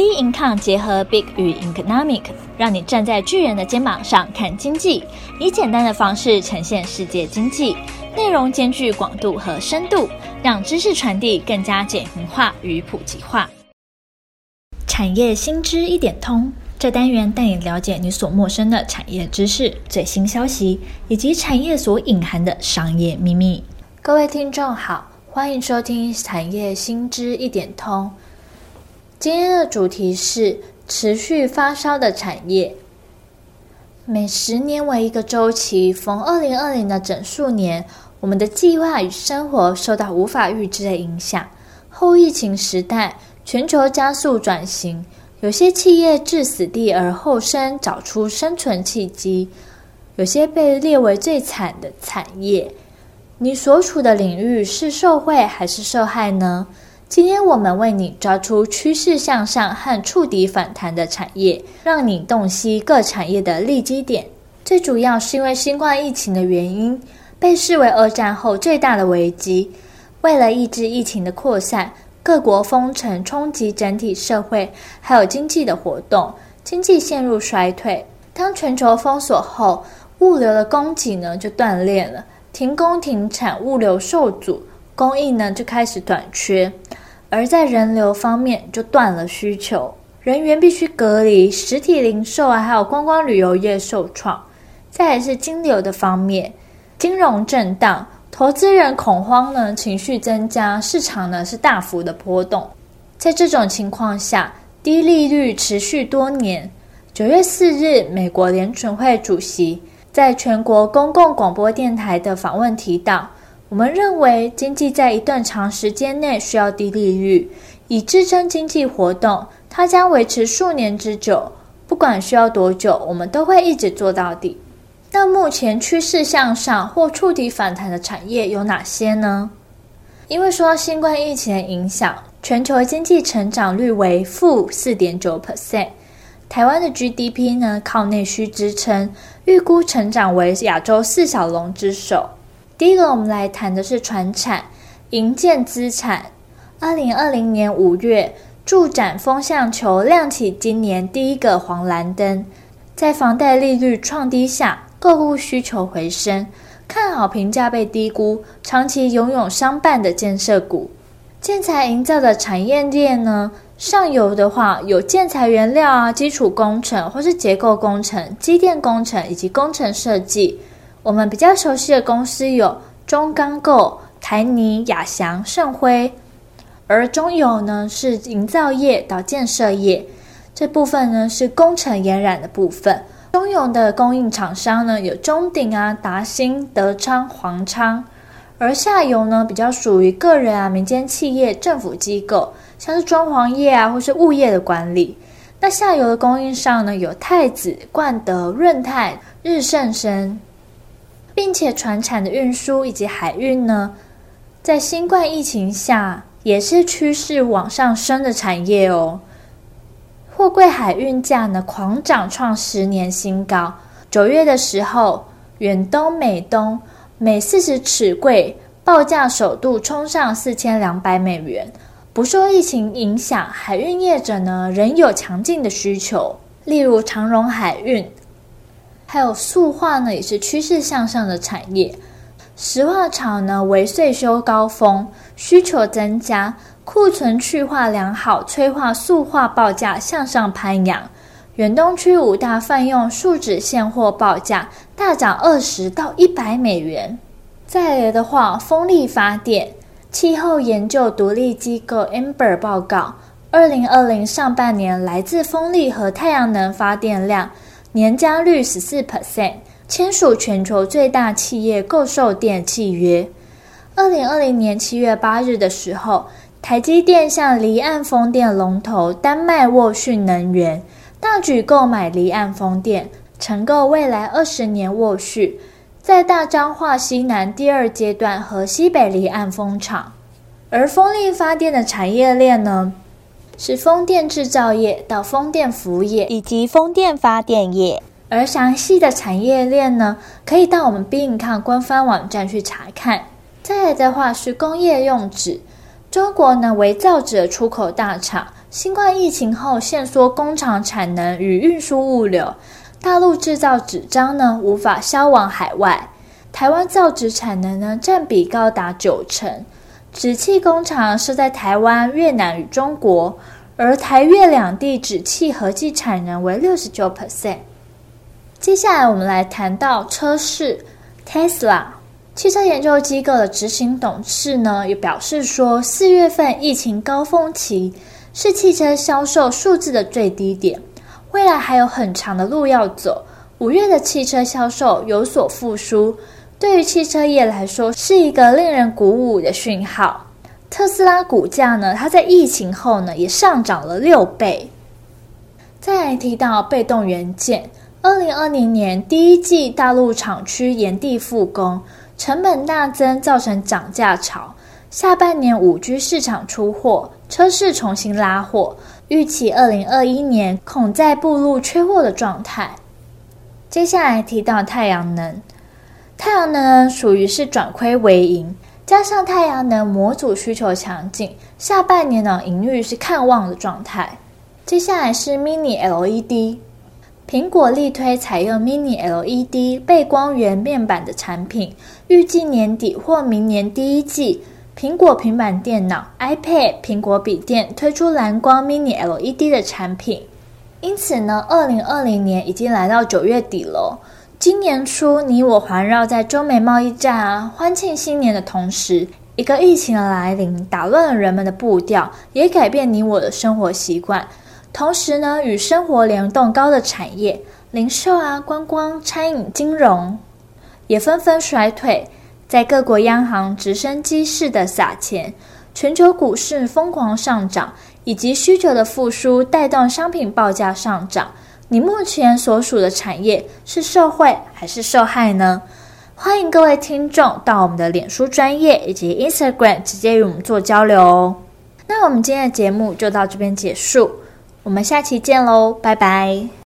B Income 结合 Big 与 Economic，让你站在巨人的肩膀上看经济，以简单的方式呈现世界经济，内容兼具广度和深度，让知识传递更加简明化与普及化。产业新知一点通，这单元带你了解你所陌生的产业知识、最新消息，以及产业所隐含的商业秘密。各位听众好，欢迎收听产业新知一点通。今天的主题是持续发烧的产业。每十年为一个周期，逢二零二零的整数年，我们的计划与生活受到无法预知的影响。后疫情时代，全球加速转型，有些企业置死地而后生，找出生存契机；有些被列为最惨的产业。你所处的领域是受惠还是受害呢？今天我们为你抓出趋势向上和触底反弹的产业，让你洞悉各产业的利基点。最主要是因为新冠疫情的原因，被视为二战后最大的危机。为了抑制疫情的扩散，各国封城冲击整体社会还有经济的活动，经济陷入衰退。当全球封锁后，物流的供给呢就断裂了，停工停产，物流受阻，供应呢就开始短缺。而在人流方面，就断了需求，人员必须隔离，实体零售啊，还有观光旅游业受创。再来是金流的方面，金融震荡，投资人恐慌呢，情绪增加，市场呢是大幅的波动。在这种情况下，低利率持续多年。九月四日，美国联准会主席在全国公共广播电台的访问提到。我们认为，经济在一段长时间内需要低利率，以支撑经济活动。它将维持数年之久，不管需要多久，我们都会一直做到底。那目前趋势向上或触底反弹的产业有哪些呢？因为受到新冠疫情的影响，全球经济成长率为负四点九 percent。台湾的 GDP 呢，靠内需支撑，预估成长为亚洲四小龙之首。第一个，我们来谈的是船产、营建资产。二零二零年五月，住展风向球亮起今年第一个黄蓝灯。在房贷利率创低下，购物需求回升，看好评价被低估、长期拥有商办的建设股。建材营造的产业链呢，上游的话有建材原料啊、基础工程或是结构工程、机电工程以及工程设计。我们比较熟悉的公司有中钢构、台泥、亚翔、盛辉，而中油呢是营造业到建设业，这部分呢是工程延染的部分。中油的供应厂商呢有中鼎啊、达兴、德昌、黄昌，而下游呢比较属于个人啊、民间企业、政府机构，像是装潢业啊或是物业的管理。那下游的供应商呢有太子、冠德、润泰、日盛生。并且，船产的运输以及海运呢，在新冠疫情下也是趋势往上升的产业哦。货柜海运价呢狂涨，创十年新高。九月的时候，远东、美东每四十尺柜报价首度冲上四千两百美元。不受疫情影响，海运业者呢仍有强劲的需求，例如长荣海运。还有塑化呢，也是趋势向上的产业。石化厂呢为岁修高峰，需求增加，库存去化良好，催化塑化报价向上攀扬。远东区五大泛用树脂现货报价大涨二十到一百美元。再来的话，风力发电，气候研究独立机构 Amber 报告，二零二零上半年来自风力和太阳能发电量。年加率十四 percent，签署全球最大企业购售电契约。二零二零年七月八日的时候，台积电向离岸风电龙头丹麦沃逊能源大举购买离岸风电，承购未来二十年沃逊在大彰化西南第二阶段和西北离岸风场。而风力发电的产业链呢？是风电制造业到风电服务业以及风电发电业，而详细的产业链呢，可以到我们 B Income 官方网站去查看。再来的话是工业用纸，中国呢为造纸的出口大厂，新冠疫情后限缩工厂产能与运输物流，大陆制造纸张呢无法销往海外。台湾造纸产能呢占比高达九成，纸器工厂设在台湾、越南与中国，而台越两地纸器合计产能为六十九 percent。接下来我们来谈到车市，Tesla。汽车研究机构的执行董事呢，也表示说，四月份疫情高峰期是汽车销售数字的最低点，未来还有很长的路要走。五月的汽车销售有所复苏，对于汽车业来说是一个令人鼓舞的讯号。特斯拉股价呢，它在疫情后呢也上涨了六倍。再来提到被动元件，二零二零年第一季大陆厂区延地复工。成本大增，造成涨价潮。下半年五 G 市场出货，车市重新拉货，预期二零二一年恐再步入缺货的状态。接下来提到太阳能，太阳能属于是转亏为盈，加上太阳能模组需求强劲，下半年呢盈率是看望的状态。接下来是 Mini LED。苹果力推采用 Mini LED 背光源面板的产品，预计年底或明年第一季，苹果平板电脑、iPad、苹果笔电推出蓝光 Mini LED 的产品。因此呢，二零二零年已经来到九月底了。今年初，你我环绕在中美贸易战啊，欢庆新年的同时，一个疫情的来临，打乱了人们的步调，也改变你我的生活习惯。同时呢，与生活联动高的产业，零售啊、观光、餐饮、金融，也纷纷衰退。在各国央行直升机式的撒钱，全球股市疯狂上涨，以及需求的复苏带动商品报价上涨。你目前所属的产业是受惠还是受害呢？欢迎各位听众到我们的脸书专业以及 Instagram 直接与我们做交流哦。那我们今天的节目就到这边结束。我们下期见喽，拜拜。